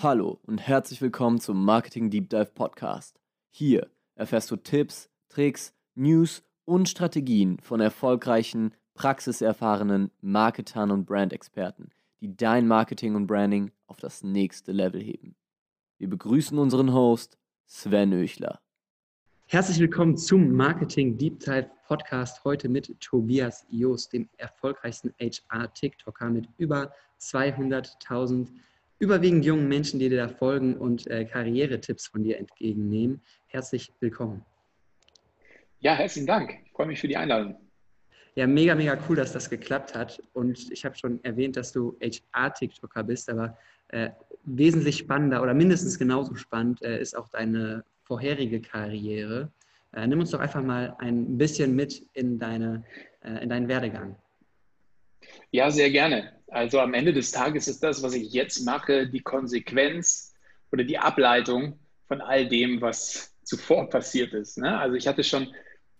Hallo und herzlich willkommen zum Marketing Deep Dive Podcast. Hier erfährst du Tipps, Tricks, News und Strategien von erfolgreichen, praxiserfahrenen Marketern und Brandexperten, die dein Marketing und Branding auf das nächste Level heben. Wir begrüßen unseren Host Sven Öchler. Herzlich willkommen zum Marketing Deep Dive Podcast. Heute mit Tobias Joost, dem erfolgreichsten HR-TikToker mit über 200.000 überwiegend jungen Menschen, die dir da folgen und äh, Karrieretipps von dir entgegennehmen. Herzlich willkommen. Ja, herzlichen Dank. Ich freue mich für die Einladung. Ja, mega, mega cool, dass das geklappt hat. Und ich habe schon erwähnt, dass du HR-TikToker bist, aber äh, wesentlich spannender oder mindestens genauso spannend äh, ist auch deine vorherige Karriere. Äh, nimm uns doch einfach mal ein bisschen mit in, deine, äh, in deinen Werdegang. Ja, sehr gerne. Also am Ende des Tages ist das, was ich jetzt mache, die Konsequenz oder die Ableitung von all dem, was zuvor passiert ist. Ne? Also ich hatte schon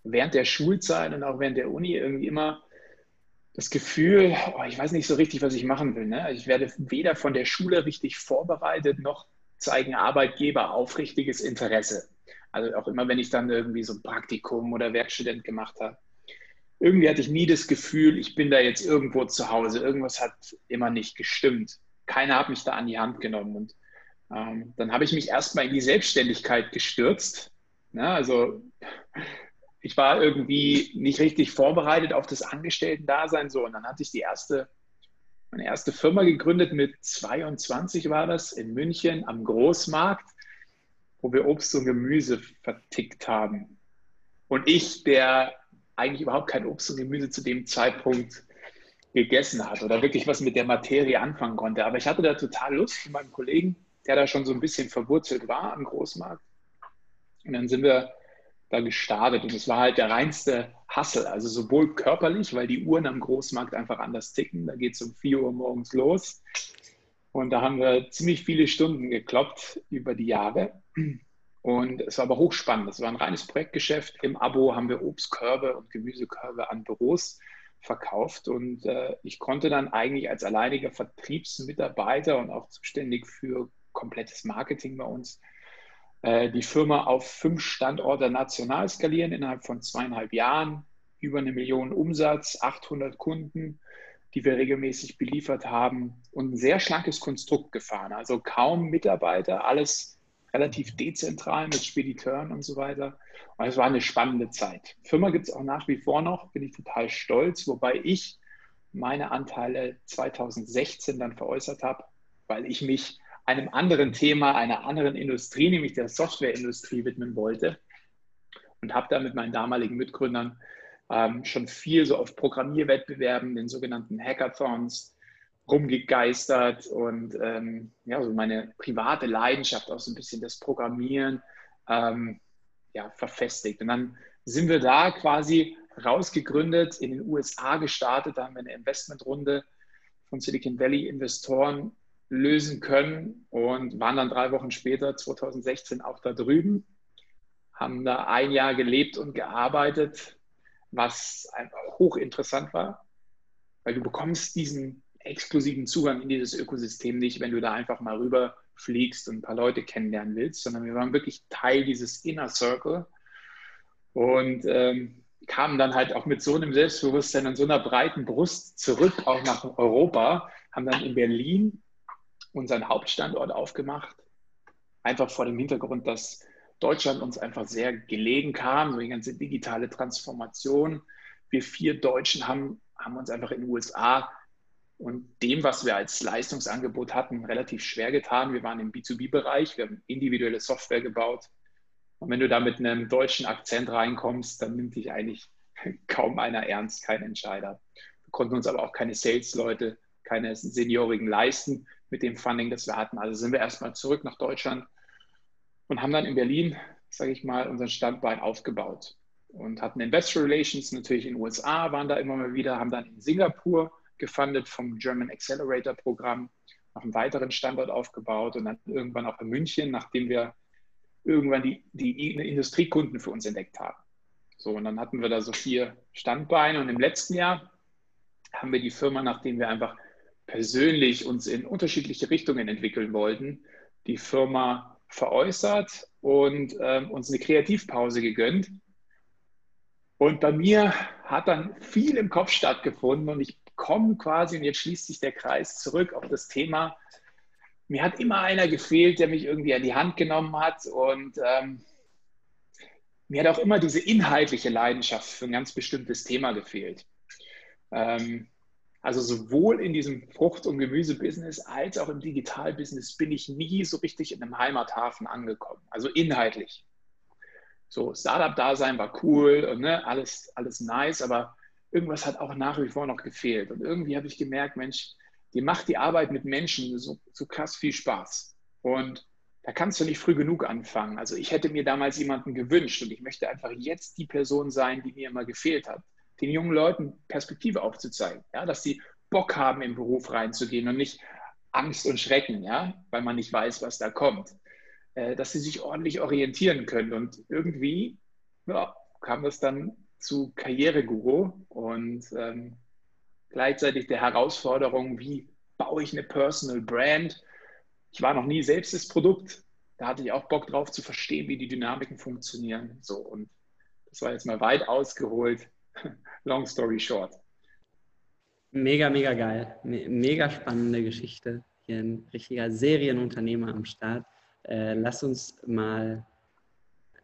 während der Schulzeit und auch während der Uni irgendwie immer das Gefühl, oh, ich weiß nicht so richtig, was ich machen will. Ne? Ich werde weder von der Schule richtig vorbereitet, noch zeigen Arbeitgeber aufrichtiges Interesse. Also auch immer, wenn ich dann irgendwie so ein Praktikum oder Werkstudent gemacht habe irgendwie hatte ich nie das Gefühl, ich bin da jetzt irgendwo zu Hause. Irgendwas hat immer nicht gestimmt. Keiner hat mich da an die Hand genommen. Und ähm, dann habe ich mich erstmal in die Selbstständigkeit gestürzt. Ja, also ich war irgendwie nicht richtig vorbereitet auf das Angestellten-Dasein. So, und dann hatte ich die erste, meine erste Firma gegründet mit 22 war das in München am Großmarkt, wo wir Obst und Gemüse vertickt haben. Und ich, der eigentlich überhaupt kein Obst und Gemüse zu dem Zeitpunkt gegessen hat oder wirklich was mit der Materie anfangen konnte. Aber ich hatte da total Lust mit meinem Kollegen, der da schon so ein bisschen verwurzelt war am Großmarkt. Und dann sind wir da gestartet und es war halt der reinste Hassel, also sowohl körperlich, weil die Uhren am Großmarkt einfach anders ticken. Da geht es um 4 Uhr morgens los. Und da haben wir ziemlich viele Stunden gekloppt über die Jahre. Und es war aber hochspannend. Es war ein reines Projektgeschäft. Im Abo haben wir Obstkörbe und Gemüsekörbe an Büros verkauft. Und äh, ich konnte dann eigentlich als alleiniger Vertriebsmitarbeiter und auch zuständig für komplettes Marketing bei uns äh, die Firma auf fünf Standorte national skalieren innerhalb von zweieinhalb Jahren. Über eine Million Umsatz, 800 Kunden, die wir regelmäßig beliefert haben und ein sehr schlankes Konstrukt gefahren. Also kaum Mitarbeiter, alles relativ dezentral mit Spediteuren und so weiter. Und es war eine spannende Zeit. Firma gibt es auch nach wie vor noch, bin ich total stolz, wobei ich meine Anteile 2016 dann veräußert habe, weil ich mich einem anderen Thema, einer anderen Industrie, nämlich der Softwareindustrie, widmen wollte. Und habe da mit meinen damaligen Mitgründern ähm, schon viel so auf Programmierwettbewerben, den sogenannten Hackathons, rumgegeistert und ähm, ja, so meine private Leidenschaft, auch so ein bisschen das Programmieren, ähm, ja, verfestigt. Und dann sind wir da quasi rausgegründet, in den USA gestartet, da haben wir eine Investmentrunde von Silicon Valley Investoren lösen können und waren dann drei Wochen später, 2016, auch da drüben, haben da ein Jahr gelebt und gearbeitet, was einfach hochinteressant war, weil du bekommst diesen exklusiven Zugang in dieses Ökosystem nicht, wenn du da einfach mal rüber fliegst und ein paar Leute kennenlernen willst, sondern wir waren wirklich Teil dieses Inner Circle und ähm, kamen dann halt auch mit so einem Selbstbewusstsein und so einer breiten Brust zurück, auch nach Europa, haben dann in Berlin unseren Hauptstandort aufgemacht, einfach vor dem Hintergrund, dass Deutschland uns einfach sehr gelegen kam, so die ganze digitale Transformation. Wir vier Deutschen haben, haben uns einfach in den USA und dem, was wir als Leistungsangebot hatten, relativ schwer getan. Wir waren im B2B-Bereich, wir haben individuelle Software gebaut. Und wenn du da mit einem deutschen Akzent reinkommst, dann nimmt dich eigentlich kaum einer ernst, kein Entscheider. Wir konnten uns aber auch keine Sales-Leute, keine Seniorigen leisten mit dem Funding, das wir hatten. Also sind wir erstmal zurück nach Deutschland und haben dann in Berlin, sage ich mal, unseren Standbein aufgebaut und hatten Investor Relations natürlich in den USA, waren da immer mal wieder, haben dann in Singapur gefundet vom German Accelerator Programm, noch einen weiteren Standort aufgebaut und dann irgendwann auch in München, nachdem wir irgendwann die, die Industriekunden für uns entdeckt haben. So, und dann hatten wir da so vier Standbeine und im letzten Jahr haben wir die Firma, nachdem wir einfach persönlich uns in unterschiedliche Richtungen entwickeln wollten, die Firma veräußert und ähm, uns eine Kreativpause gegönnt. Und bei mir hat dann viel im Kopf stattgefunden und ich komme quasi, und jetzt schließt sich der Kreis zurück auf das Thema. Mir hat immer einer gefehlt, der mich irgendwie an die Hand genommen hat und ähm, mir hat auch immer diese inhaltliche Leidenschaft für ein ganz bestimmtes Thema gefehlt. Ähm, also sowohl in diesem Frucht- und Gemüsebusiness als auch im Digitalbusiness bin ich nie so richtig in einem Heimathafen angekommen. Also inhaltlich. So, Startup-Dasein war cool und ne, alles, alles nice, aber irgendwas hat auch nach wie vor noch gefehlt. Und irgendwie habe ich gemerkt, Mensch, dir macht die Arbeit mit Menschen so, so krass viel Spaß. Und da kannst du nicht früh genug anfangen. Also ich hätte mir damals jemanden gewünscht und ich möchte einfach jetzt die Person sein, die mir immer gefehlt hat den jungen Leuten Perspektive aufzuzeigen, ja, dass sie Bock haben, im Beruf reinzugehen und nicht Angst und Schrecken, ja, weil man nicht weiß, was da kommt. Äh, dass sie sich ordentlich orientieren können. Und irgendwie ja, kam das dann zu Karriereguru und ähm, gleichzeitig der Herausforderung, wie baue ich eine Personal Brand. Ich war noch nie selbst das Produkt. Da hatte ich auch Bock drauf zu verstehen, wie die Dynamiken funktionieren. So, und das war jetzt mal weit ausgeholt. long story short. Mega, mega geil. Mega spannende Geschichte. Hier ein richtiger Serienunternehmer am Start. Äh, lass uns mal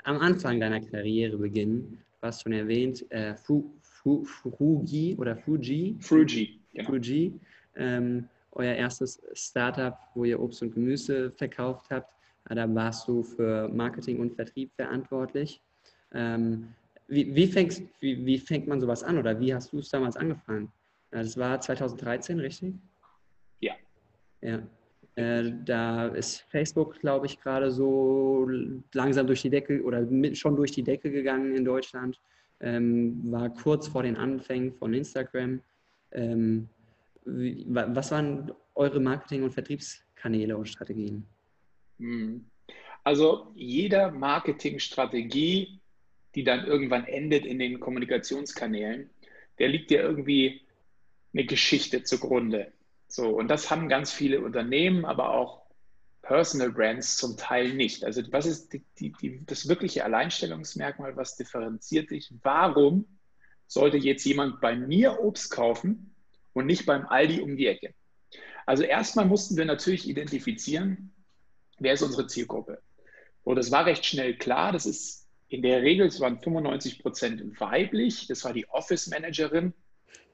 am Anfang deiner Karriere beginnen. Hast schon erwähnt, äh, Fu, Fu, Fugi oder Fuji. Fuji, genau. Fuji. Ähm, euer erstes Startup, wo ihr Obst und Gemüse verkauft habt. Da warst du für Marketing und Vertrieb verantwortlich. Ähm, wie, wie, fängst, wie, wie fängt man sowas an oder wie hast du es damals angefangen? Das war 2013, richtig? Ja. Ja. Äh, da ist Facebook, glaube ich, gerade so langsam durch die Decke oder mit, schon durch die Decke gegangen in Deutschland. Ähm, war kurz vor den Anfängen von Instagram. Ähm, wie, was waren eure Marketing- und Vertriebskanäle und Strategien? Hm. Also jeder Marketingstrategie die dann irgendwann endet in den Kommunikationskanälen, der liegt ja irgendwie eine Geschichte zugrunde. So, und das haben ganz viele Unternehmen, aber auch Personal Brands zum Teil nicht. Also was ist die, die, die, das wirkliche Alleinstellungsmerkmal, was differenziert dich? Warum sollte jetzt jemand bei mir Obst kaufen und nicht beim Aldi um die Ecke? Also erstmal mussten wir natürlich identifizieren, wer ist unsere Zielgruppe. Und das war recht schnell klar, das ist in der Regel, es waren 95 Prozent weiblich, das war die Office Managerin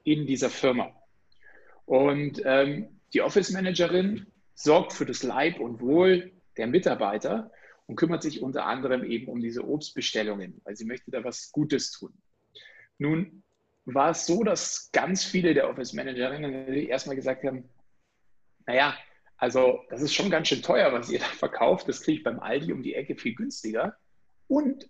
in dieser Firma. Und ähm, die Office Managerin sorgt für das Leib und Wohl der Mitarbeiter und kümmert sich unter anderem eben um diese Obstbestellungen, weil sie möchte da was Gutes tun. Nun war es so, dass ganz viele der Office Managerinnen erstmal gesagt haben, naja, also das ist schon ganz schön teuer, was ihr da verkauft, das kriege ich beim Aldi um die Ecke viel günstiger. Und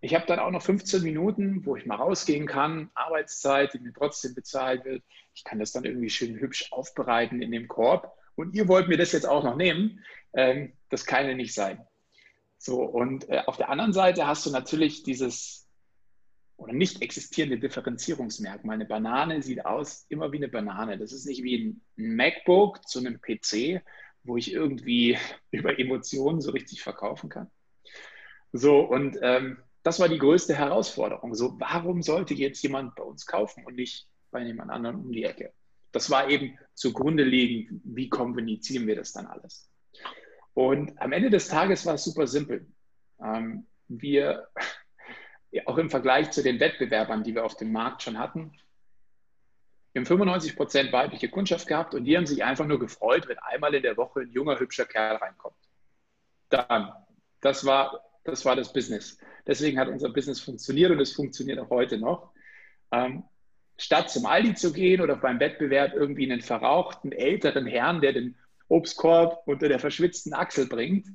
ich habe dann auch noch 15 Minuten, wo ich mal rausgehen kann, Arbeitszeit, die mir trotzdem bezahlt wird. Ich kann das dann irgendwie schön hübsch aufbereiten in dem Korb. Und ihr wollt mir das jetzt auch noch nehmen. Ähm, das kann ja nicht sein. So, und äh, auf der anderen Seite hast du natürlich dieses oder nicht existierende Differenzierungsmerkmal. Eine Banane sieht aus immer wie eine Banane. Das ist nicht wie ein MacBook zu einem PC, wo ich irgendwie über Emotionen so richtig verkaufen kann. So, und ähm, das war die größte Herausforderung. So, warum sollte jetzt jemand bei uns kaufen und nicht bei jemand anderem um die Ecke? Das war eben zugrunde liegend, wie kommunizieren wir das dann alles? Und am Ende des Tages war es super simpel. Ähm, wir, ja, auch im Vergleich zu den Wettbewerbern, die wir auf dem Markt schon hatten, wir haben 95 Prozent weibliche Kundschaft gehabt und die haben sich einfach nur gefreut, wenn einmal in der Woche ein junger, hübscher Kerl reinkommt. Dann, das war das war das Business. Deswegen hat unser Business funktioniert und es funktioniert auch heute noch. Ähm, statt zum Aldi zu gehen oder beim Wettbewerb irgendwie einen verrauchten älteren Herrn, der den Obstkorb unter der verschwitzten Achsel bringt,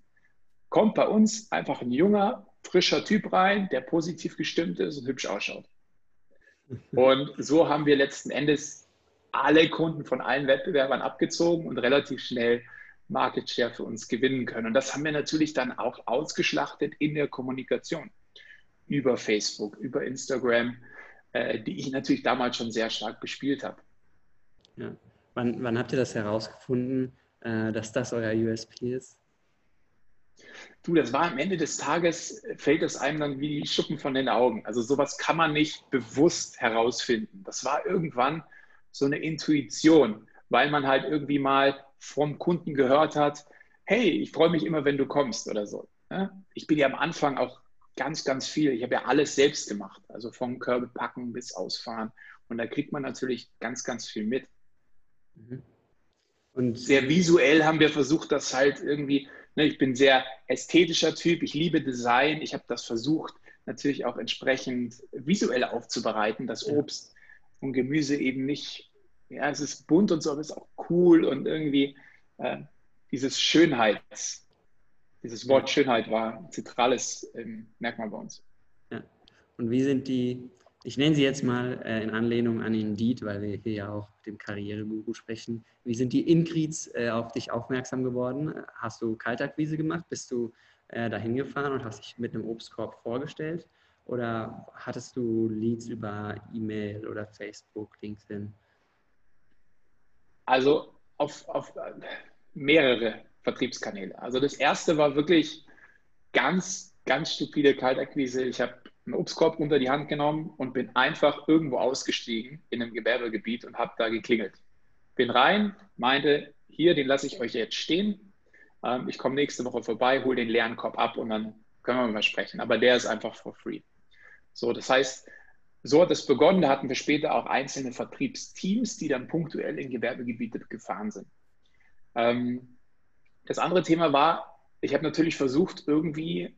kommt bei uns einfach ein junger, frischer Typ rein, der positiv gestimmt ist und hübsch ausschaut. Und so haben wir letzten Endes alle Kunden von allen Wettbewerbern abgezogen und relativ schnell Market Share für uns gewinnen können. Und das haben wir natürlich dann auch ausgeschlachtet in der Kommunikation über Facebook, über Instagram, äh, die ich natürlich damals schon sehr stark bespielt habe. Ja. Wann, wann habt ihr das herausgefunden, äh, dass das euer USP ist? Du, das war am Ende des Tages, fällt es einem dann wie die Schuppen von den Augen. Also sowas kann man nicht bewusst herausfinden. Das war irgendwann so eine Intuition, weil man halt irgendwie mal vom Kunden gehört hat, hey, ich freue mich immer, wenn du kommst oder so. Ich bin ja am Anfang auch ganz, ganz viel. Ich habe ja alles selbst gemacht, also vom Körbe packen bis ausfahren. Und da kriegt man natürlich ganz, ganz viel mit. Mhm. Und sehr visuell haben wir versucht, das halt irgendwie, ne, ich bin sehr ästhetischer Typ, ich liebe Design, ich habe das versucht, natürlich auch entsprechend visuell aufzubereiten, dass Obst und Gemüse eben nicht, ja, es ist bunt und so, aber es ist auch cool und irgendwie äh, dieses Schönheits, dieses Wort Schönheit war ein zentrales ähm, Merkmal bei uns. Ja. Und wie sind die, ich nenne sie jetzt mal äh, in Anlehnung an Indeed, weil wir hier ja auch mit dem Karriereguru sprechen. Wie sind die Increeds äh, auf dich aufmerksam geworden? Hast du Kaltakquise gemacht? Bist du äh, dahin gefahren und hast dich mit einem Obstkorb vorgestellt? Oder hattest du Leads über E-Mail oder Facebook, LinkedIn? Also auf, auf äh, mehrere Vertriebskanäle. Also das erste war wirklich ganz, ganz stupide Kaltakquise. Ich habe einen Obstkorb unter die Hand genommen und bin einfach irgendwo ausgestiegen in einem Gewerbegebiet und habe da geklingelt. Bin rein, meinte, hier, den lasse ich euch jetzt stehen. Ähm, ich komme nächste Woche vorbei, hole den leeren Korb ab und dann können wir mal sprechen. Aber der ist einfach for free. So, das heißt, so hat es begonnen. Da hatten wir später auch einzelne Vertriebsteams, die dann punktuell in Gewerbegebiete gefahren sind. Ähm, das andere Thema war, ich habe natürlich versucht, irgendwie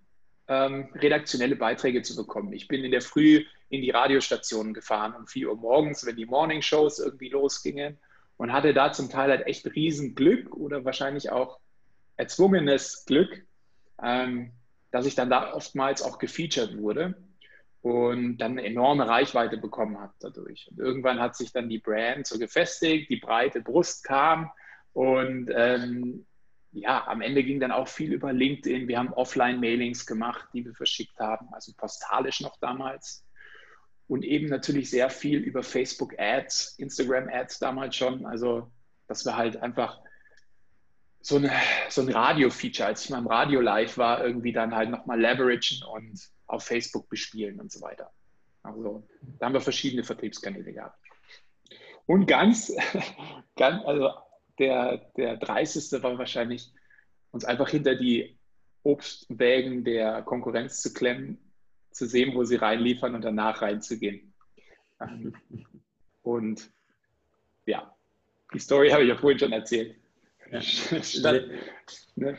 ähm, redaktionelle Beiträge zu bekommen. Ich bin in der Früh in die Radiostationen gefahren um 4 Uhr morgens, wenn die Morningshows irgendwie losgingen und hatte da zum Teil halt echt Riesenglück oder wahrscheinlich auch erzwungenes Glück, ähm, dass ich dann da oftmals auch gefeatured wurde und dann eine enorme Reichweite bekommen habe dadurch. Und irgendwann hat sich dann die Brand so gefestigt, die breite Brust kam und ähm, ja, am Ende ging dann auch viel über LinkedIn. Wir haben Offline-Mailings gemacht, die wir verschickt haben, also postalisch noch damals. Und eben natürlich sehr viel über Facebook-Ads, Instagram-Ads damals schon. Also, dass wir halt einfach so, eine, so ein Radio-Feature, als ich mal im Radio live war, irgendwie dann halt nochmal leveragen und auf Facebook bespielen und so weiter. Also, da haben wir verschiedene Vertriebskanäle gehabt. Und ganz, ganz also der, der 30. war wahrscheinlich, uns einfach hinter die Obstwägen der Konkurrenz zu klemmen, zu sehen, wo sie reinliefern und danach reinzugehen. Ähm, und ja, die Story habe ich ja vorhin schon erzählt. Ja. Statt, ne?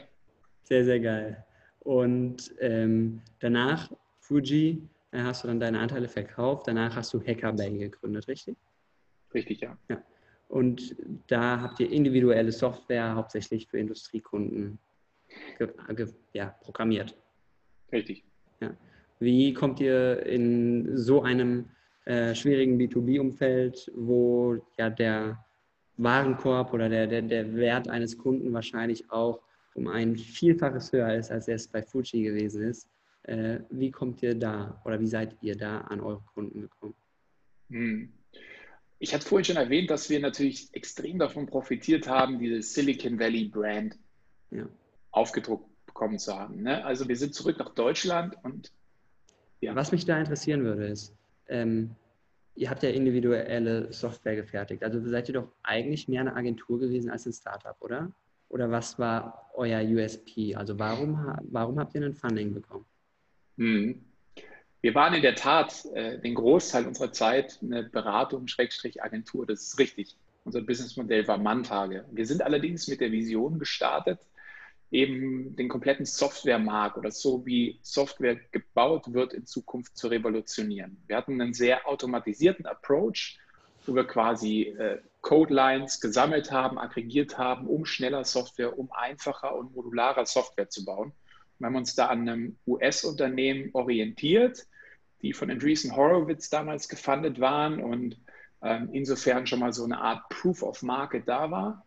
Sehr, sehr geil. Und ähm, danach, Fuji, hast du dann deine Anteile verkauft. Danach hast du Hackerbay gegründet, richtig? Richtig, ja. ja. Und da habt ihr individuelle Software hauptsächlich für Industriekunden ja, programmiert. Richtig. Ja. Wie kommt ihr in so einem äh, schwierigen B2B-Umfeld, wo ja der Warenkorb oder der, der, der Wert eines Kunden wahrscheinlich auch um ein Vielfaches höher ist, als es bei Fuji gewesen ist. Äh, wie kommt ihr da oder wie seid ihr da an eure Kunden gekommen? Hm. Ich hatte vorhin schon erwähnt, dass wir natürlich extrem davon profitiert haben, diese Silicon Valley Brand ja. aufgedruckt bekommen zu haben. Ne? Also wir sind zurück nach Deutschland und ja. Was mich da interessieren würde, ist, ähm, ihr habt ja individuelle Software gefertigt. Also seid ihr doch eigentlich mehr eine Agentur gewesen als ein Startup, oder? Oder was war euer USP? Also warum, warum habt ihr ein Funding bekommen? Hm. Wir waren in der Tat äh, den Großteil unserer Zeit eine Beratung, Schrägstrich Agentur. Das ist richtig. Unser Businessmodell war Manntage. Wir sind allerdings mit der Vision gestartet, eben den kompletten Softwaremarkt oder so wie Software gebaut wird in Zukunft zu revolutionieren. Wir hatten einen sehr automatisierten Approach, wo wir quasi äh, Codelines gesammelt haben, aggregiert haben, um schneller Software, um einfacher und modularer Software zu bauen. Wir haben uns da an einem US-Unternehmen orientiert, die von Andreessen Horowitz damals gefundet waren und ähm, insofern schon mal so eine Art Proof of Market da war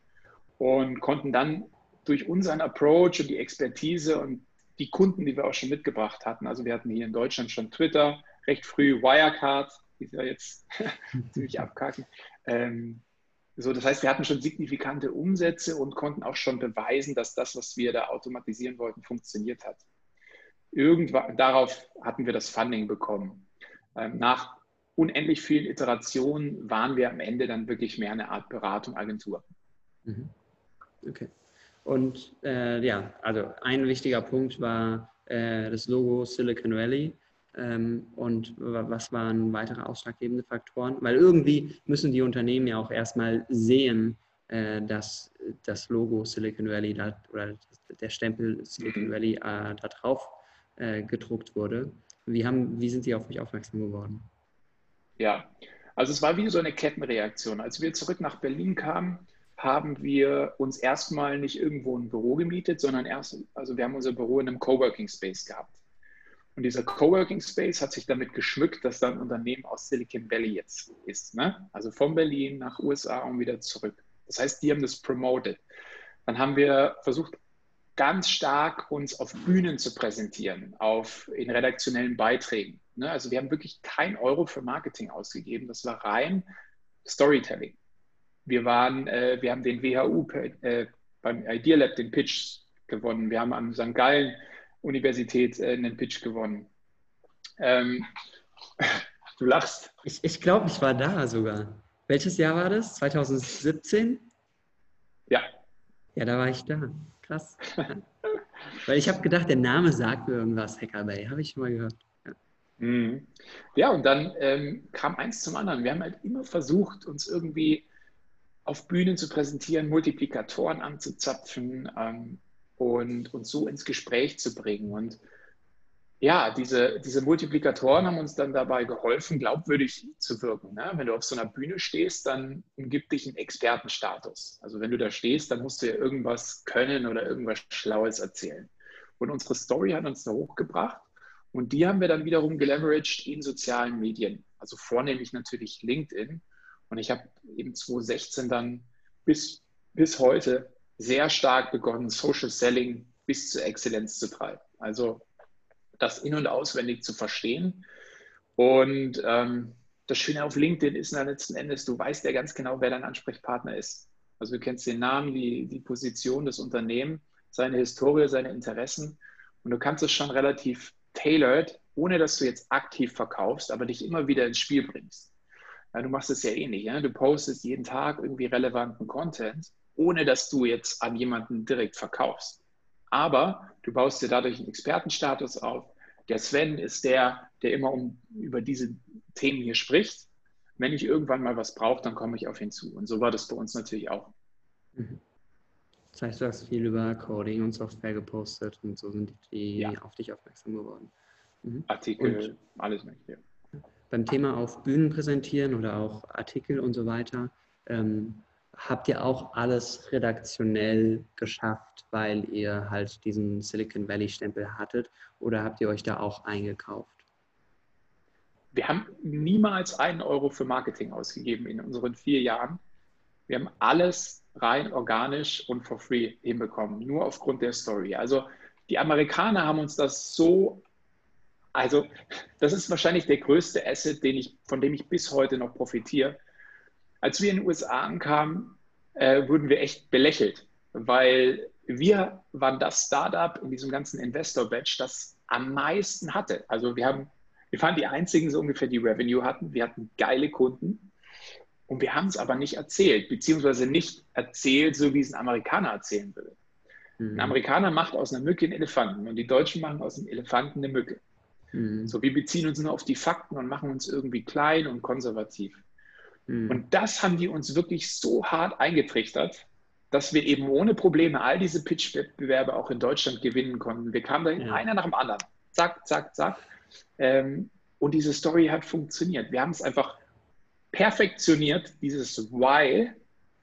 und konnten dann durch unseren Approach und die Expertise und die Kunden, die wir auch schon mitgebracht hatten, also wir hatten hier in Deutschland schon Twitter, recht früh Wirecard, die ist ja jetzt ziemlich abkacken, ähm, So, das heißt, wir hatten schon signifikante Umsätze und konnten auch schon beweisen, dass das, was wir da automatisieren wollten, funktioniert hat. Irgendwann darauf hatten wir das Funding bekommen. Ähm, nach unendlich vielen Iterationen waren wir am Ende dann wirklich mehr eine Art Beratung, Agentur. Mhm. Okay. Und äh, ja, also ein wichtiger Punkt war äh, das Logo Silicon Valley. Ähm, und was waren weitere ausschlaggebende Faktoren? Weil irgendwie müssen die Unternehmen ja auch erstmal sehen, äh, dass das Logo Silicon Valley da, oder der Stempel Silicon mhm. Valley äh, da drauf äh, gedruckt wurde. Wie, haben, wie sind Sie auf mich aufmerksam geworden? Ja, also es war wie so eine Kettenreaktion. Als wir zurück nach Berlin kamen, haben wir uns erstmal nicht irgendwo ein Büro gemietet, sondern erst, also wir haben unser Büro in einem Coworking Space gehabt. Und dieser Coworking Space hat sich damit geschmückt, dass da ein Unternehmen aus Silicon Valley jetzt ist. Ne? Also von Berlin nach USA und wieder zurück. Das heißt, die haben das promoted. Dann haben wir versucht, ganz stark uns auf Bühnen zu präsentieren, auf, in redaktionellen Beiträgen. Ne? Also wir haben wirklich kein Euro für Marketing ausgegeben. Das war rein Storytelling. Wir waren, äh, wir haben den WHU äh, beim Idea Lab den Pitch gewonnen. Wir haben am St. Gallen Universität äh, einen Pitch gewonnen. Ähm, du lachst. Ich, ich glaube, ich war da sogar. Welches Jahr war das? 2017? Ja. Ja, da war ich da. Krass. Weil ich habe gedacht, der Name sagt mir irgendwas, Hacker Bay. Habe ich mal gehört. Ja, mhm. ja und dann ähm, kam eins zum anderen. Wir haben halt immer versucht, uns irgendwie auf Bühnen zu präsentieren, Multiplikatoren anzuzapfen, ähm, und uns so ins Gespräch zu bringen. Und ja, diese, diese Multiplikatoren haben uns dann dabei geholfen, glaubwürdig zu wirken. Ne? Wenn du auf so einer Bühne stehst, dann umgibt dich ein Expertenstatus. Also wenn du da stehst, dann musst du ja irgendwas können oder irgendwas Schlaues erzählen. Und unsere Story hat uns da hochgebracht und die haben wir dann wiederum geleveraged in sozialen Medien. Also vornehmlich natürlich LinkedIn. Und ich habe eben 2016 dann bis, bis heute sehr stark begonnen, Social Selling bis zur Exzellenz zu treiben. Also das in- und auswendig zu verstehen. Und ähm, das Schöne auf LinkedIn ist dann letzten Endes, du weißt ja ganz genau, wer dein Ansprechpartner ist. Also du kennst den Namen, die, die Position des Unternehmens, seine Historie, seine Interessen. Und du kannst es schon relativ tailored, ohne dass du jetzt aktiv verkaufst, aber dich immer wieder ins Spiel bringst. Ja, du machst es ja ähnlich. Ja? Du postest jeden Tag irgendwie relevanten Content ohne dass du jetzt an jemanden direkt verkaufst. Aber du baust dir dadurch einen Expertenstatus auf. Der Sven ist der, der immer um, über diese Themen hier spricht. Wenn ich irgendwann mal was brauche, dann komme ich auf ihn zu. Und so war das bei uns natürlich auch. Mhm. Das heißt, du hast viel über Coding und Software gepostet und so sind die ja. auf dich aufmerksam geworden. Mhm. Artikel, und alles mögliche. Beim Thema auf Bühnen präsentieren oder auch Artikel und so weiter, ähm, habt ihr auch alles redaktionell geschafft, weil ihr halt diesen Silicon Valley-Stempel hattet oder habt ihr euch da auch eingekauft? Wir haben niemals einen Euro für Marketing ausgegeben in unseren vier Jahren. Wir haben alles rein organisch und for free hinbekommen, nur aufgrund der Story. Also die Amerikaner haben uns das so, also das ist wahrscheinlich der größte Asset, den ich, von dem ich bis heute noch profitiere als wir in den USA ankamen, äh, wurden wir echt belächelt, weil wir waren das Startup in diesem ganzen Investor-Batch, das am meisten hatte. Also wir haben, wir waren die einzigen, so ungefähr, die Revenue hatten. Wir hatten geile Kunden und wir haben es aber nicht erzählt, beziehungsweise nicht erzählt, so wie es ein Amerikaner erzählen würde. Mhm. Ein Amerikaner macht aus einer Mücke einen Elefanten und die Deutschen machen aus einem Elefanten eine Mücke. Mhm. So, wir beziehen uns nur auf die Fakten und machen uns irgendwie klein und konservativ. Mhm. Und das haben die uns wirklich so hart eingetrichtert, dass wir eben ohne Probleme all diese Pitch-Wettbewerbe auch in Deutschland gewinnen konnten. Wir kamen da ja. einer nach dem anderen. Zack, zack, zack. Ähm, und diese Story hat funktioniert. Wir haben es einfach perfektioniert, dieses Why,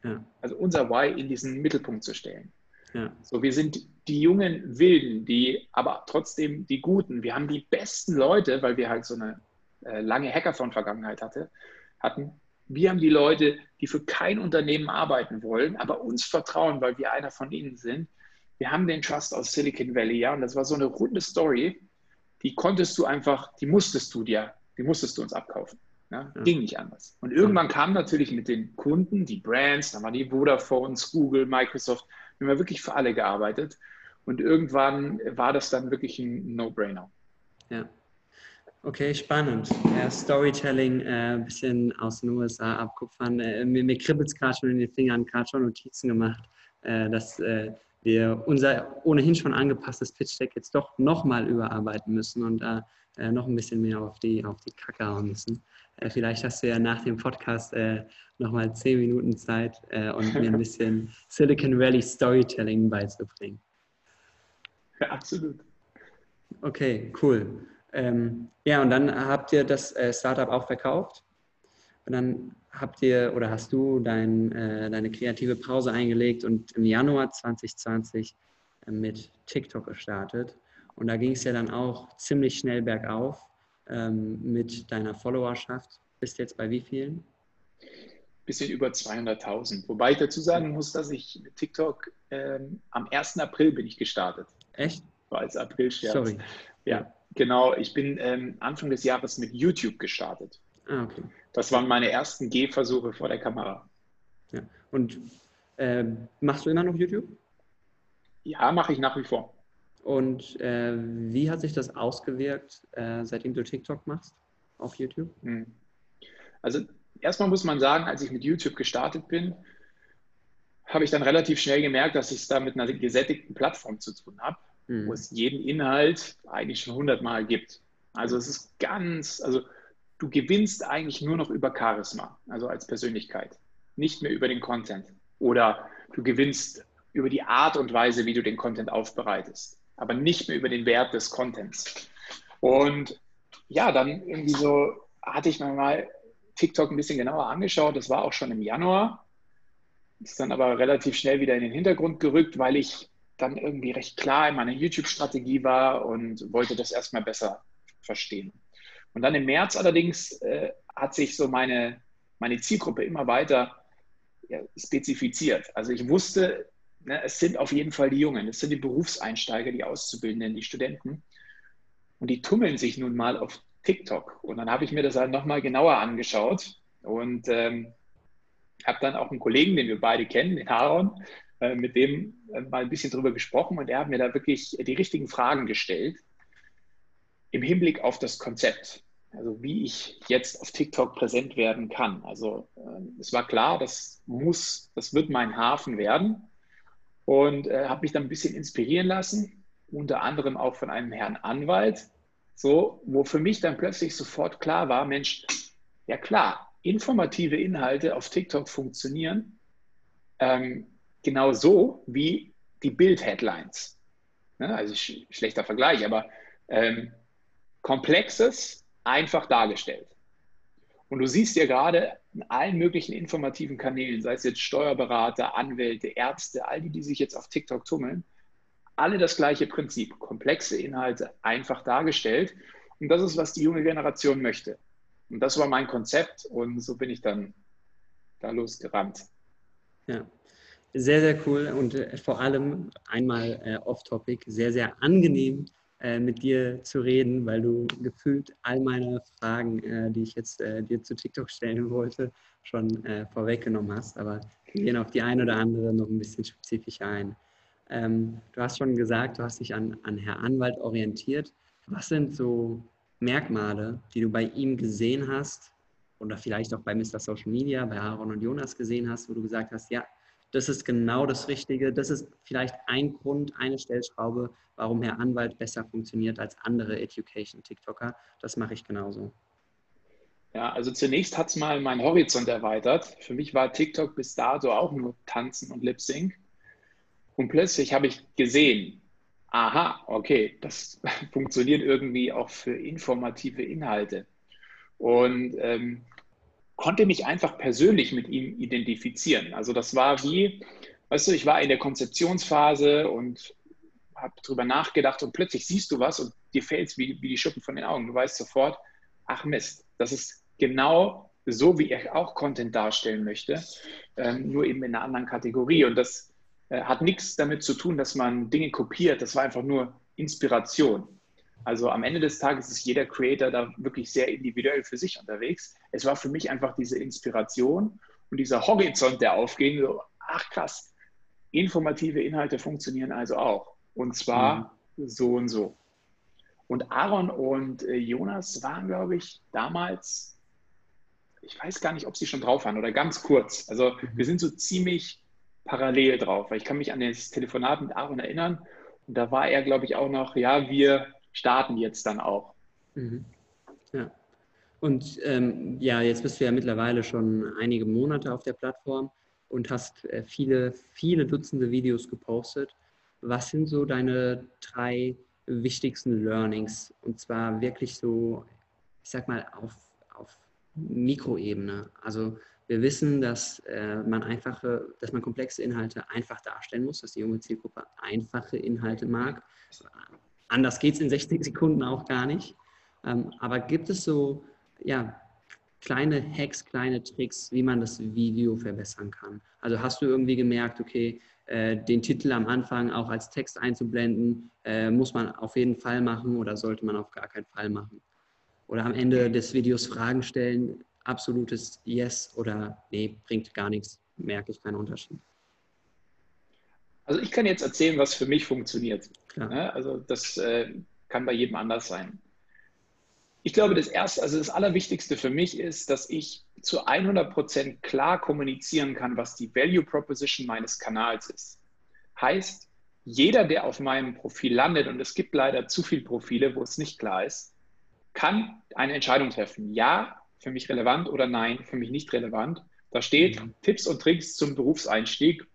ja. also unser Why in diesen Mittelpunkt zu stellen. Ja. So, wir sind die jungen Wilden, die aber trotzdem die Guten. Wir haben die besten Leute, weil wir halt so eine äh, lange Hackathon-Vergangenheit hatte, hatten. Wir haben die Leute, die für kein Unternehmen arbeiten wollen, aber uns vertrauen, weil wir einer von ihnen sind. Wir haben den Trust aus Silicon Valley, ja, und das war so eine runde Story, die konntest du einfach, die musstest du dir, die musstest du uns abkaufen. Ne? Ja. Ging nicht anders. Und irgendwann kam natürlich mit den Kunden, die Brands, dann waren die Vodafones, Google, Microsoft, wir haben wirklich für alle gearbeitet. Und irgendwann war das dann wirklich ein No-Brainer. Ja. Okay, spannend. Ja, Storytelling, ein äh, bisschen aus den USA abkupfern. Äh, mir mir kribbelt es gerade schon in den Fingern, gerade schon Notizen gemacht, äh, dass äh, wir unser ohnehin schon angepasstes Pitch-Deck jetzt doch nochmal überarbeiten müssen und da äh, noch ein bisschen mehr auf die, auf die Kacke hauen müssen. Äh, vielleicht hast du ja nach dem Podcast äh, nochmal zehn Minuten Zeit und mir ein bisschen Silicon Valley Storytelling beizubringen. Ja, absolut. Okay, cool. Ähm, ja, und dann habt ihr das äh, Startup auch verkauft. Und dann habt ihr oder hast du dein, äh, deine kreative Pause eingelegt und im Januar 2020 äh, mit TikTok gestartet. Und da ging es ja dann auch ziemlich schnell bergauf ähm, mit deiner Followerschaft. Bist du jetzt bei wie vielen? Bisschen über 200.000. Wobei ich dazu sagen muss, dass ich mit TikTok ähm, am 1. April bin ich gestartet. Echt? War als april. Sorry. Ja, genau. Ich bin ähm, Anfang des Jahres mit YouTube gestartet. Ah, okay. Das waren meine ersten Gehversuche vor der Kamera. Ja. Und äh, machst du immer noch YouTube? Ja, mache ich nach wie vor. Und äh, wie hat sich das ausgewirkt, äh, seitdem du TikTok machst auf YouTube? Hm. Also erstmal muss man sagen, als ich mit YouTube gestartet bin, habe ich dann relativ schnell gemerkt, dass ich es da mit einer gesättigten Plattform zu tun habe, mhm. wo es jeden Inhalt eigentlich schon hundertmal gibt. Also es ist ganz, also du gewinnst eigentlich nur noch über Charisma, also als Persönlichkeit, nicht mehr über den Content. Oder du gewinnst über die Art und Weise, wie du den Content aufbereitest, aber nicht mehr über den Wert des Contents. Und ja, dann irgendwie so hatte ich mir mal TikTok ein bisschen genauer angeschaut. Das war auch schon im Januar. Ist dann aber relativ schnell wieder in den Hintergrund gerückt, weil ich dann irgendwie recht klar in meiner YouTube-Strategie war und wollte das erstmal besser verstehen. Und dann im März allerdings äh, hat sich so meine, meine Zielgruppe immer weiter ja, spezifiziert. Also ich wusste, ne, es sind auf jeden Fall die Jungen, es sind die Berufseinsteiger, die Auszubildenden, die Studenten. Und die tummeln sich nun mal auf TikTok. Und dann habe ich mir das halt nochmal genauer angeschaut und ähm, habe dann auch einen Kollegen, den wir beide kennen, den Aaron, äh, mit dem äh, mal ein bisschen drüber gesprochen und er hat mir da wirklich die richtigen Fragen gestellt im Hinblick auf das Konzept, also wie ich jetzt auf TikTok präsent werden kann. Also äh, es war klar, das muss, das wird mein Hafen werden und äh, habe mich dann ein bisschen inspirieren lassen, unter anderem auch von einem Herrn Anwalt, so, wo für mich dann plötzlich sofort klar war, Mensch, ja klar, informative Inhalte auf TikTok funktionieren ähm, genau so wie die Bild-Headlines. Ne? Also sch schlechter Vergleich, aber ähm, Komplexes einfach dargestellt. Und du siehst ja gerade in allen möglichen informativen Kanälen, sei es jetzt Steuerberater, Anwälte, Ärzte, all die, die sich jetzt auf TikTok tummeln, alle das gleiche Prinzip. Komplexe Inhalte einfach dargestellt. Und das ist, was die junge Generation möchte. Und das war mein Konzept und so bin ich dann da losgerannt. Ja, sehr, sehr cool und äh, vor allem einmal äh, off-topic, sehr, sehr angenehm äh, mit dir zu reden, weil du gefühlt all meine Fragen, äh, die ich jetzt äh, dir zu TikTok stellen wollte, schon äh, vorweggenommen hast. Aber wir gehen auf die eine oder andere noch ein bisschen spezifischer ein. Ähm, du hast schon gesagt, du hast dich an, an Herr Anwalt orientiert. Was sind so Merkmale, die du bei ihm gesehen hast oder vielleicht auch bei Mr. Social Media, bei Aaron und Jonas gesehen hast, wo du gesagt hast, ja, das ist genau das Richtige. Das ist vielleicht ein Grund, eine Stellschraube, warum Herr Anwalt besser funktioniert als andere Education-TikToker. Das mache ich genauso. Ja, also zunächst hat es mal meinen Horizont erweitert. Für mich war TikTok bis dato auch nur Tanzen und Lip Sync. Und plötzlich habe ich gesehen, aha, okay, das funktioniert irgendwie auch für informative Inhalte. Und ähm, konnte mich einfach persönlich mit ihm identifizieren. Also das war wie, weißt du, ich war in der Konzeptionsphase und habe darüber nachgedacht und plötzlich siehst du was und dir fällt es wie, wie die Schuppen von den Augen. Du weißt sofort, ach Mist, das ist genau so, wie ich auch Content darstellen möchte, ähm, nur eben in einer anderen Kategorie. Und das äh, hat nichts damit zu tun, dass man Dinge kopiert. Das war einfach nur Inspiration. Also am Ende des Tages ist jeder Creator da wirklich sehr individuell für sich unterwegs. Es war für mich einfach diese Inspiration und dieser Horizont, der aufging, so, ach krass, informative Inhalte funktionieren also auch. Und zwar mhm. so und so. Und Aaron und äh, Jonas waren, glaube ich, damals, ich weiß gar nicht, ob sie schon drauf waren oder ganz kurz. Also mhm. wir sind so ziemlich parallel drauf, weil ich kann mich an das Telefonat mit Aaron erinnern. Und da war er, glaube ich, auch noch, ja, wir starten jetzt dann auch. Mhm. Ja. Und ähm, ja, jetzt bist du ja mittlerweile schon einige Monate auf der Plattform und hast äh, viele, viele Dutzende Videos gepostet. Was sind so deine drei wichtigsten Learnings? Und zwar wirklich so, ich sag mal, auf, auf Mikroebene. Also wir wissen, dass äh, man einfache, dass man komplexe Inhalte einfach darstellen muss, dass die junge Zielgruppe einfache Inhalte mag. Anders geht es in 60 Sekunden auch gar nicht. Ähm, aber gibt es so ja, kleine Hacks, kleine Tricks, wie man das Video verbessern kann? Also hast du irgendwie gemerkt, okay, äh, den Titel am Anfang auch als Text einzublenden, äh, muss man auf jeden Fall machen oder sollte man auf gar keinen Fall machen? Oder am Ende des Videos Fragen stellen, absolutes Yes oder nee, bringt gar nichts, merke ich keinen Unterschied. Also ich kann jetzt erzählen, was für mich funktioniert. Klar. Also das äh, kann bei jedem anders sein. Ich glaube, das erste, also das Allerwichtigste für mich ist, dass ich zu 100 Prozent klar kommunizieren kann, was die Value Proposition meines Kanals ist. Heißt, jeder, der auf meinem Profil landet, und es gibt leider zu viele Profile, wo es nicht klar ist, kann eine Entscheidung treffen. Ja, für mich relevant oder nein, für mich nicht relevant. Da steht mhm. Tipps und Tricks zum Berufseinstieg,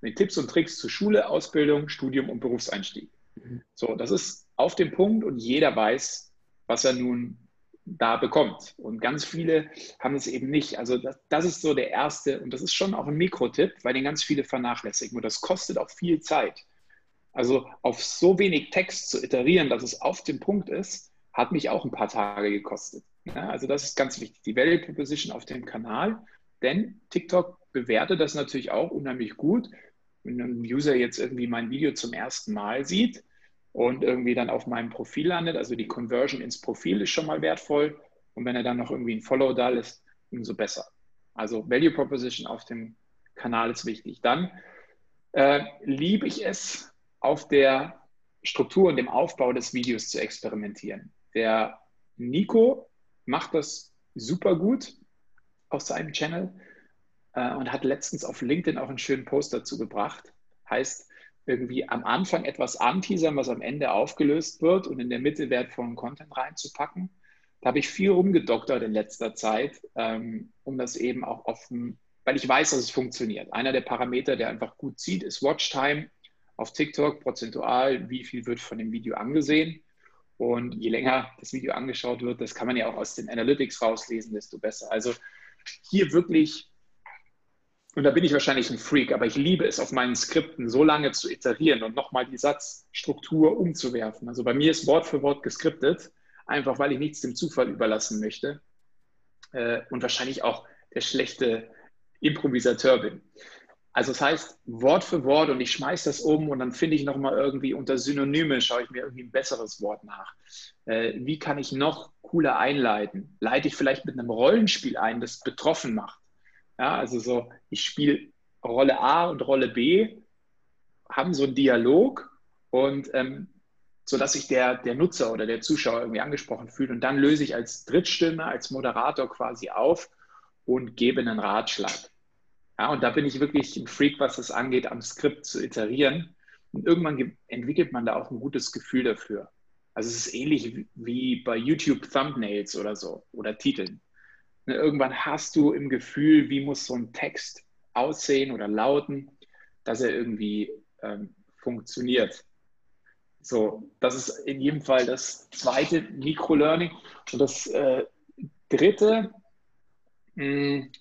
mit Tipps und Tricks zur Schule, Ausbildung, Studium und Berufseinstieg. Mhm. So, das ist auf dem Punkt und jeder weiß, was er nun da bekommt. Und ganz viele haben es eben nicht. Also das, das, ist so der erste, und das ist schon auch ein Mikrotipp, weil den ganz viele vernachlässigen. Und das kostet auch viel Zeit. Also auf so wenig Text zu iterieren, dass es auf dem Punkt ist, hat mich auch ein paar Tage gekostet. Ja, also das ist ganz wichtig, die Value Proposition auf dem Kanal. Denn TikTok bewertet das natürlich auch unheimlich gut. Wenn ein User jetzt irgendwie mein Video zum ersten Mal sieht, und irgendwie dann auf meinem Profil landet. Also die Conversion ins Profil ist schon mal wertvoll. Und wenn er dann noch irgendwie ein Follow da ist, umso besser. Also Value Proposition auf dem Kanal ist wichtig. Dann äh, liebe ich es, auf der Struktur und dem Aufbau des Videos zu experimentieren. Der Nico macht das super gut auf seinem Channel äh, und hat letztens auf LinkedIn auch einen schönen Post dazu gebracht. Heißt, irgendwie am Anfang etwas anteasern, was am Ende aufgelöst wird und in der Mitte wertvollen Content reinzupacken. Da habe ich viel rumgedoktert in letzter Zeit, ähm, um das eben auch offen, weil ich weiß, dass es funktioniert. Einer der Parameter, der einfach gut sieht, ist Watchtime auf TikTok, prozentual, wie viel wird von dem Video angesehen. Und je länger das Video angeschaut wird, das kann man ja auch aus den Analytics rauslesen, desto besser. Also hier wirklich und da bin ich wahrscheinlich ein Freak, aber ich liebe es, auf meinen Skripten so lange zu iterieren und nochmal die Satzstruktur umzuwerfen. Also bei mir ist Wort für Wort geskriptet, einfach weil ich nichts dem Zufall überlassen möchte äh, und wahrscheinlich auch der schlechte Improvisateur bin. Also das heißt, Wort für Wort und ich schmeiße das um und dann finde ich nochmal irgendwie unter Synonyme, schaue ich mir irgendwie ein besseres Wort nach. Äh, wie kann ich noch cooler einleiten? Leite ich vielleicht mit einem Rollenspiel ein, das betroffen macht? Ja, also so, ich spiele Rolle A und Rolle B, haben so einen Dialog und ähm, so dass sich der, der Nutzer oder der Zuschauer irgendwie angesprochen fühlt. Und dann löse ich als Drittstimme, als Moderator quasi auf und gebe einen Ratschlag. Ja, und da bin ich wirklich ein Freak, was das angeht, am Skript zu iterieren. Und irgendwann entwickelt man da auch ein gutes Gefühl dafür. Also es ist ähnlich wie bei YouTube Thumbnails oder so oder Titeln. Ne, irgendwann hast du im Gefühl, wie muss so ein Text aussehen oder lauten, dass er irgendwie ähm, funktioniert. So, das ist in jedem Fall das zweite Microlearning. Und das äh, dritte, mh, hm,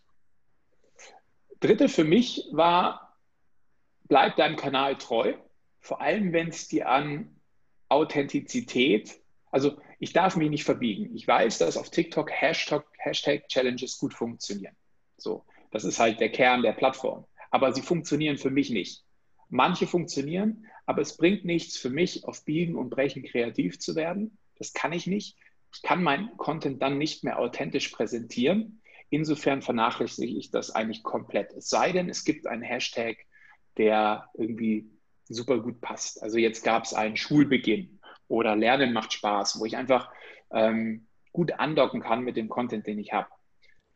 dritte für mich war, bleib deinem Kanal treu, vor allem wenn es dir an Authentizität, also ich darf mich nicht verbiegen. Ich weiß, dass auf TikTok Hashtag, Hashtag Challenges gut funktionieren. So, das ist halt der Kern der Plattform. Aber sie funktionieren für mich nicht. Manche funktionieren, aber es bringt nichts für mich, auf Biegen und Brechen kreativ zu werden. Das kann ich nicht. Ich kann meinen Content dann nicht mehr authentisch präsentieren. Insofern vernachlässige ich das eigentlich komplett. Es sei denn, es gibt einen Hashtag, der irgendwie super gut passt. Also jetzt gab es einen Schulbeginn oder Lernen macht Spaß, wo ich einfach ähm, gut andocken kann mit dem Content, den ich habe.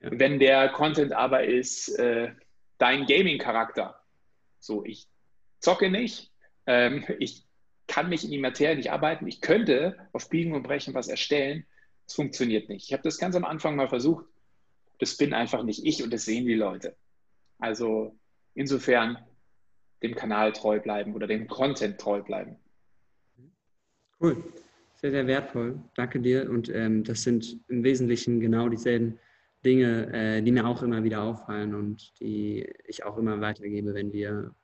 Ja. Wenn der Content aber ist, äh, dein Gaming-Charakter, so ich zocke nicht, ähm, ich kann mich in die Materie nicht arbeiten, ich könnte auf Biegen und Brechen was erstellen, es funktioniert nicht. Ich habe das ganz am Anfang mal versucht, das bin einfach nicht ich und das sehen die Leute. Also insofern dem Kanal treu bleiben oder dem Content treu bleiben. Cool, sehr, sehr wertvoll. Danke dir. Und ähm, das sind im Wesentlichen genau dieselben Dinge, äh, die mir auch immer wieder auffallen und die ich auch immer weitergebe, wenn wir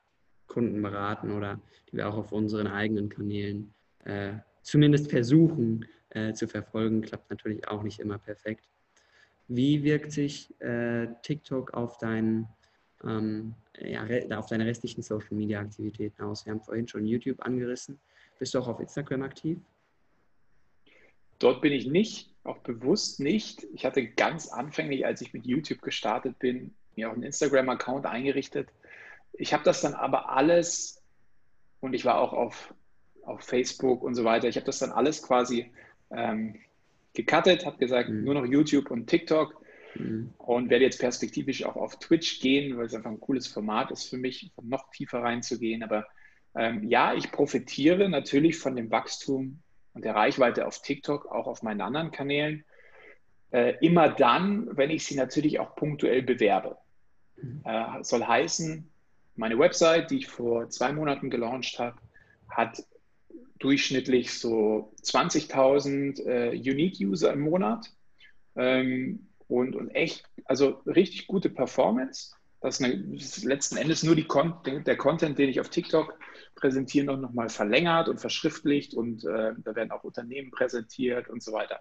Kunden beraten oder die wir auch auf unseren eigenen Kanälen äh, zumindest versuchen äh, zu verfolgen. Klappt natürlich auch nicht immer perfekt. Wie wirkt sich äh, TikTok auf deinen ähm, ja, auf deine restlichen Social Media Aktivitäten aus? Wir haben vorhin schon YouTube angerissen. Bist du auch auf Instagram aktiv? Dort bin ich nicht, auch bewusst nicht. Ich hatte ganz anfänglich, als ich mit YouTube gestartet bin, mir auch einen Instagram-Account eingerichtet. Ich habe das dann aber alles und ich war auch auf, auf Facebook und so weiter. Ich habe das dann alles quasi ähm, gecuttet, habe gesagt, mhm. nur noch YouTube und TikTok Mhm. Und werde jetzt perspektivisch auch auf Twitch gehen, weil es einfach ein cooles Format ist für mich, noch tiefer reinzugehen. Aber ähm, ja, ich profitiere natürlich von dem Wachstum und der Reichweite auf TikTok, auch auf meinen anderen Kanälen. Äh, immer dann, wenn ich sie natürlich auch punktuell bewerbe. Mhm. Äh, soll heißen, meine Website, die ich vor zwei Monaten gelauncht habe, hat durchschnittlich so 20.000 äh, Unique-User im Monat. Ähm, und, und echt, also richtig gute Performance. Das ist, eine, das ist letzten Endes nur Con der Content, den ich auf TikTok präsentiere, noch, noch mal verlängert und verschriftlicht und äh, da werden auch Unternehmen präsentiert und so weiter.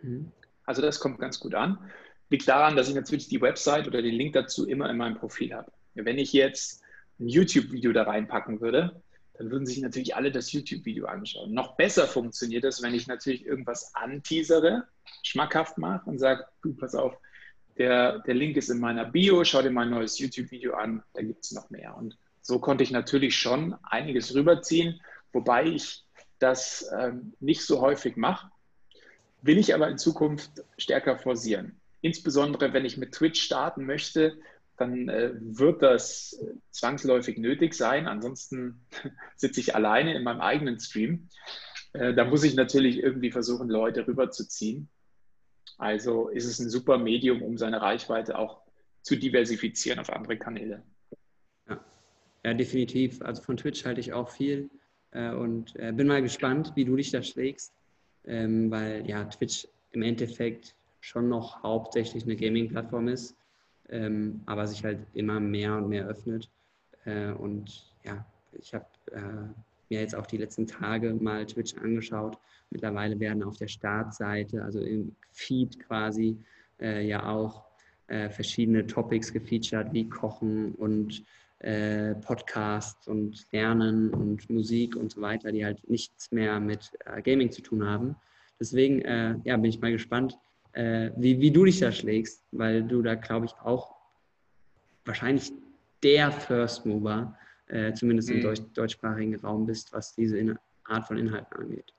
Mhm. Also das kommt ganz gut an. Liegt daran, dass ich natürlich die Website oder den Link dazu immer in meinem Profil habe. Wenn ich jetzt ein YouTube-Video da reinpacken würde, dann würden sich natürlich alle das YouTube-Video anschauen. Noch besser funktioniert das, wenn ich natürlich irgendwas anteasere, schmackhaft mache und sage, du, pass auf, der, der Link ist in meiner Bio, schau dir mein neues YouTube-Video an, da gibt es noch mehr. Und so konnte ich natürlich schon einiges rüberziehen, wobei ich das ähm, nicht so häufig mache, will ich aber in Zukunft stärker forcieren. Insbesondere, wenn ich mit Twitch starten möchte, dann äh, wird das zwangsläufig nötig sein. Ansonsten sitze ich alleine in meinem eigenen Stream. Äh, da muss ich natürlich irgendwie versuchen, Leute rüberzuziehen. Also ist es ein super Medium, um seine Reichweite auch zu diversifizieren auf andere Kanäle. Ja, ja definitiv. Also von Twitch halte ich auch viel äh, und äh, bin mal gespannt, wie du dich da schlägst, ähm, weil ja Twitch im Endeffekt schon noch hauptsächlich eine Gaming-Plattform ist ähm, aber sich halt immer mehr und mehr öffnet. Äh, und ja, ich habe äh, mir jetzt auch die letzten Tage mal Twitch angeschaut. Mittlerweile werden auf der Startseite, also im Feed quasi, äh, ja auch äh, verschiedene Topics gefeatured, wie Kochen und äh, Podcasts und Lernen und Musik und so weiter, die halt nichts mehr mit äh, Gaming zu tun haben. Deswegen ja, bin ich mal gespannt, äh, wie, wie du dich da schlägst, weil du da, glaube ich, auch wahrscheinlich der First Mover, äh, zumindest mhm. im deutsch, deutschsprachigen Raum bist, was diese In Art von Inhalten angeht.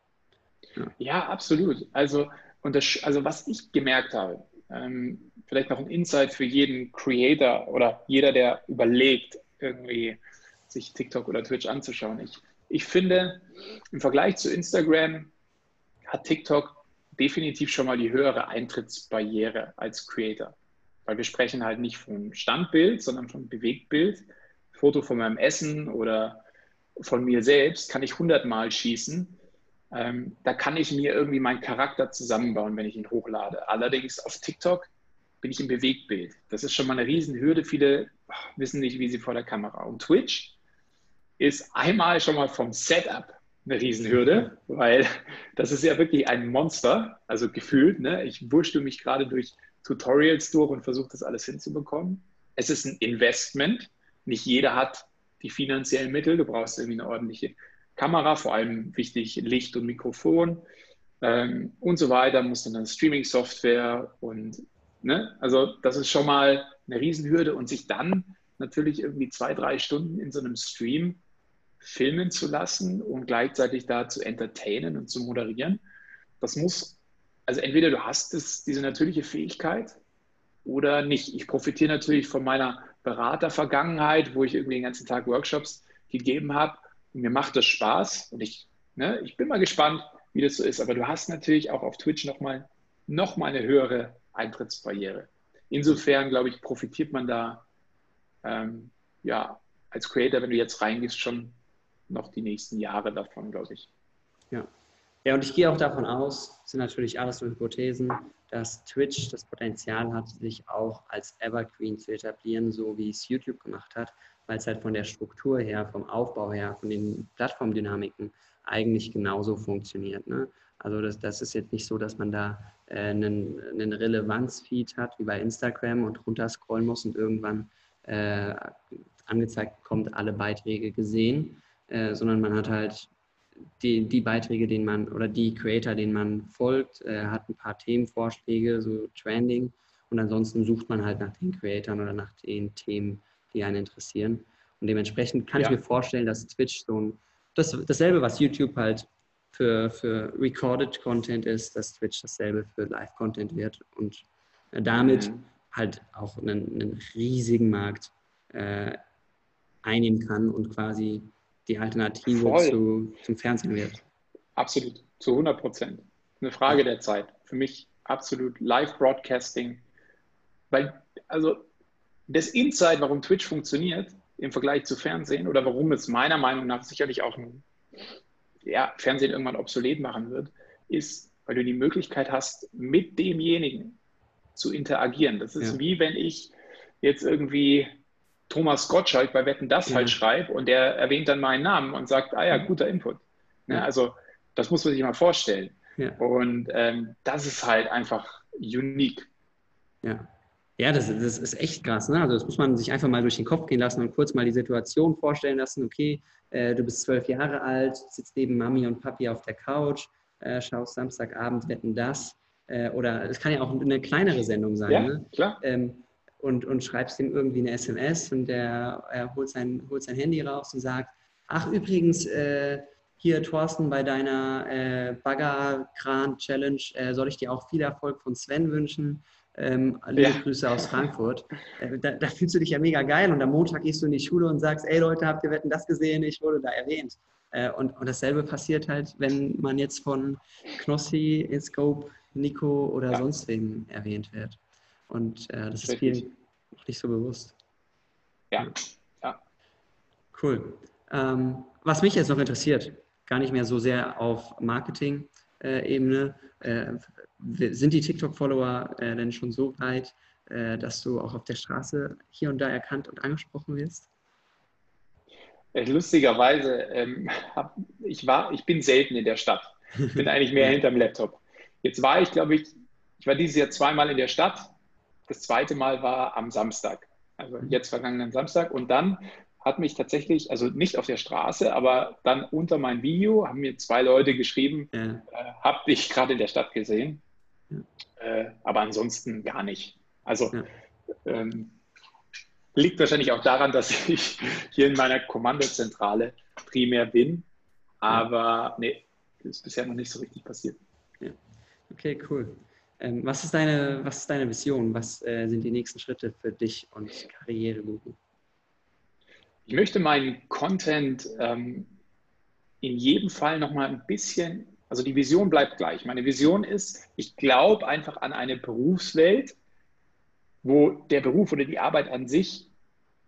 Ja, ja absolut. Also, und das, also was ich gemerkt habe, ähm, vielleicht noch ein Insight für jeden Creator oder jeder, der überlegt, irgendwie sich TikTok oder Twitch anzuschauen. Ich, ich finde, im Vergleich zu Instagram hat TikTok definitiv schon mal die höhere Eintrittsbarriere als Creator. Weil wir sprechen halt nicht von Standbild, sondern von Bewegtbild. Foto von meinem Essen oder von mir selbst kann ich hundertmal schießen. Ähm, da kann ich mir irgendwie meinen Charakter zusammenbauen, wenn ich ihn hochlade. Allerdings auf TikTok bin ich im Bewegtbild. Das ist schon mal eine Riesenhürde. Viele wissen nicht, wie sie vor der Kamera. Und Twitch ist einmal schon mal vom Setup eine Riesenhürde, weil das ist ja wirklich ein Monster, also gefühlt. Ne? Ich wurschtel mich gerade durch Tutorials durch und versuche das alles hinzubekommen. Es ist ein Investment. Nicht jeder hat die finanziellen Mittel. Du brauchst irgendwie eine ordentliche Kamera, vor allem wichtig Licht und Mikrofon. ähm, und so weiter, muss dann eine Streaming-Software und ne, also das ist schon mal eine Riesenhürde und sich dann natürlich irgendwie zwei, drei Stunden in so einem Stream filmen zu lassen und gleichzeitig da zu entertainen und zu moderieren. Das muss, also entweder du hast es, diese natürliche Fähigkeit oder nicht. Ich profitiere natürlich von meiner Beratervergangenheit, wo ich irgendwie den ganzen Tag Workshops gegeben habe. Mir macht das Spaß und ich, ne, ich bin mal gespannt, wie das so ist. Aber du hast natürlich auch auf Twitch nochmal noch mal eine höhere Eintrittsbarriere. Insofern, glaube ich, profitiert man da ähm, ja, als Creator, wenn du jetzt reingehst, schon noch die nächsten Jahre davon, glaube ich. Ja. Ja, und ich gehe auch davon aus, sind natürlich alles nur Hypothesen, dass Twitch das Potenzial hat, sich auch als Evergreen zu etablieren, so wie es YouTube gemacht hat, weil es halt von der Struktur her, vom Aufbau her, von den Plattformdynamiken eigentlich genauso funktioniert. Ne? Also das, das ist jetzt nicht so, dass man da äh, einen, einen Relevanzfeed hat, wie bei Instagram und runterscrollen muss und irgendwann äh, angezeigt bekommt, alle Beiträge gesehen, äh, sondern man hat halt die, die Beiträge, denen man oder die Creator, denen man folgt, äh, hat ein paar Themenvorschläge, so Trending und ansonsten sucht man halt nach den Creatoren oder nach den Themen, die einen interessieren. Und dementsprechend kann ja. ich mir vorstellen, dass Twitch so ein, das, dasselbe, was YouTube halt für, für Recorded Content ist, dass Twitch dasselbe für Live-Content wird und äh, damit mhm. halt auch einen, einen riesigen Markt äh, einnehmen kann und quasi die Alternative zu, zum Fernsehen wird. Absolut, zu 100 Prozent. Eine Frage der Zeit. Für mich absolut Live-Broadcasting. Weil, also das Insight, warum Twitch funktioniert im Vergleich zu Fernsehen oder warum es meiner Meinung nach sicherlich auch ein ja, Fernsehen irgendwann obsolet machen wird, ist, weil du die Möglichkeit hast, mit demjenigen zu interagieren. Das ist ja. wie wenn ich jetzt irgendwie Thomas Gottschalk bei Wetten das ja. halt schreibe und der erwähnt dann meinen Namen und sagt, ah ja, guter Input. Ne? Also das muss man sich mal vorstellen. Ja. Und ähm, das ist halt einfach unique. Ja. Ja, das, das ist echt krass. Ne? Also das muss man sich einfach mal durch den Kopf gehen lassen und kurz mal die Situation vorstellen lassen. Okay, äh, du bist zwölf Jahre alt, sitzt neben Mami und Papi auf der Couch, äh, schaust Samstagabend Wetten das. Äh, oder es kann ja auch eine kleinere Sendung sein. Ja, ne? klar. Ähm, und, und schreibst ihm irgendwie eine SMS und der er holt, sein, holt sein Handy raus und sagt, ach übrigens, äh, hier Thorsten bei deiner äh, Baggerkran-Challenge äh, soll ich dir auch viel Erfolg von Sven wünschen. Ähm, liebe ja. Grüße aus Frankfurt. Äh, da, da, fühlst du dich ja mega geil und am Montag gehst du in die Schule und sagst, ey Leute, habt ihr Wetten das gesehen? Ich wurde da erwähnt. Äh, und, und dasselbe passiert halt, wenn man jetzt von Knossi, Scope, Nico oder ja. sonst wem erwähnt wird. Und äh, das ist vielen noch nicht so bewusst. Ja, ja. Cool. Ähm, was mich jetzt noch interessiert, gar nicht mehr so sehr auf Marketing-Ebene, äh, sind die TikTok-Follower äh, denn schon so weit, äh, dass du auch auf der Straße hier und da erkannt und angesprochen wirst? Äh, lustigerweise, ähm, hab, ich, war, ich bin selten in der Stadt. Ich bin eigentlich mehr hinterm Laptop. Jetzt war ich, glaube ich, ich war dieses Jahr zweimal in der Stadt das zweite Mal war am Samstag, also mhm. jetzt vergangenen Samstag. Und dann hat mich tatsächlich, also nicht auf der Straße, aber dann unter mein Video haben mir zwei Leute geschrieben, ja. äh, hab dich gerade in der Stadt gesehen. Ja. Äh, aber ansonsten gar nicht. Also ja. ähm, liegt wahrscheinlich auch daran, dass ich hier in meiner Kommandozentrale primär bin. Aber nee, das ist bisher noch nicht so richtig passiert. Okay, cool. Ähm, was, ist deine, was ist deine Vision? Was äh, sind die nächsten Schritte für dich und Karriereguru? Ich möchte meinen Content ähm, in jedem Fall nochmal ein bisschen, also die Vision bleibt gleich. Meine Vision ist, ich glaube einfach an eine Berufswelt, wo der Beruf oder die Arbeit an sich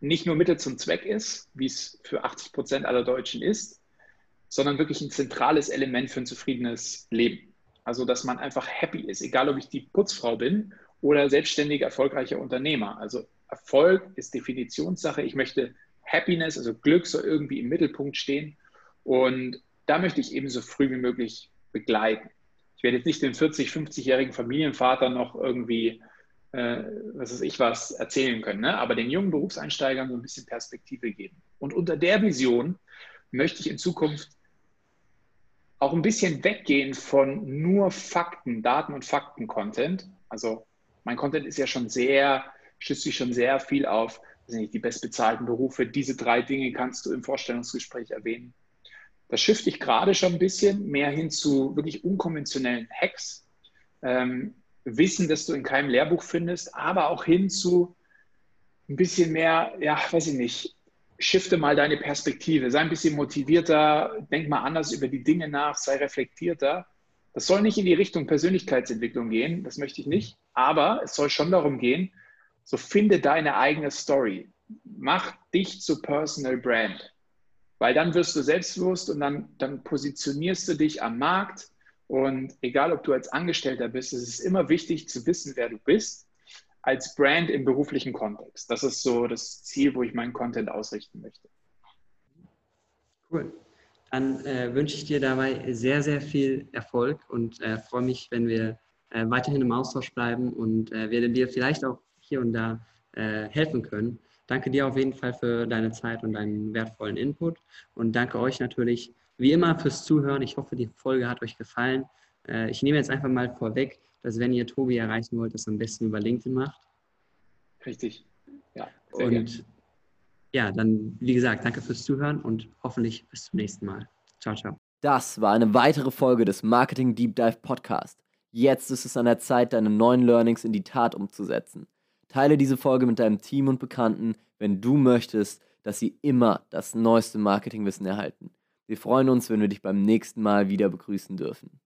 nicht nur Mittel zum Zweck ist, wie es für 80 Prozent aller Deutschen ist, sondern wirklich ein zentrales Element für ein zufriedenes Leben. Also, dass man einfach happy ist, egal ob ich die Putzfrau bin oder selbstständiger, erfolgreicher Unternehmer. Also Erfolg ist Definitionssache. Ich möchte Happiness, also Glück, so irgendwie im Mittelpunkt stehen. Und da möchte ich eben so früh wie möglich begleiten. Ich werde jetzt nicht den 40-, 50-jährigen Familienvater noch irgendwie, äh, was weiß ich was, erzählen können, ne? aber den jungen Berufseinsteigern so ein bisschen Perspektive geben. Und unter der Vision möchte ich in Zukunft auch ein bisschen weggehen von nur Fakten, Daten und Fakten-Content. Also mein Content ist ja schon sehr, schützt sich schon sehr viel auf nicht, die bestbezahlten Berufe. Diese drei Dinge kannst du im Vorstellungsgespräch erwähnen. Da shifte ich gerade schon ein bisschen mehr hin zu wirklich unkonventionellen Hacks. Ähm, Wissen, das du in keinem Lehrbuch findest, aber auch hin zu ein bisschen mehr, ja, weiß ich nicht, shifte mal deine Perspektive, sei ein bisschen motivierter, denk mal anders über die Dinge nach, sei reflektierter. Das soll nicht in die Richtung Persönlichkeitsentwicklung gehen, das möchte ich nicht, aber es soll schon darum gehen, so finde deine eigene Story. Mach dich zu Personal Brand, weil dann wirst du selbstbewusst und dann, dann positionierst du dich am Markt und egal, ob du als Angestellter bist, es ist immer wichtig zu wissen, wer du bist als Brand im beruflichen Kontext. Das ist so das Ziel, wo ich meinen Content ausrichten möchte. Cool. Dann äh, wünsche ich dir dabei sehr, sehr viel Erfolg und äh, freue mich, wenn wir äh, weiterhin im Austausch bleiben und äh, werde dir vielleicht auch hier und da äh, helfen können. Danke dir auf jeden Fall für deine Zeit und deinen wertvollen Input und danke euch natürlich wie immer fürs Zuhören. Ich hoffe, die Folge hat euch gefallen. Äh, ich nehme jetzt einfach mal vorweg, dass wenn ihr Tobi erreichen wollt, das am besten über LinkedIn macht. Richtig. Ja. und gern. ja, dann, wie gesagt, danke fürs Zuhören und hoffentlich bis zum nächsten Mal. Ciao, ciao. Das war eine weitere Folge des Marketing Deep Dive Podcast. Jetzt ist es an der Zeit, deine neuen Learnings in die Tat umzusetzen. Teile diese Folge mit deinem Team und Bekannten, wenn du möchtest, dass sie immer das neueste Marketingwissen erhalten. Wir freuen uns, wenn wir dich beim nächsten Mal wieder begrüßen dürfen.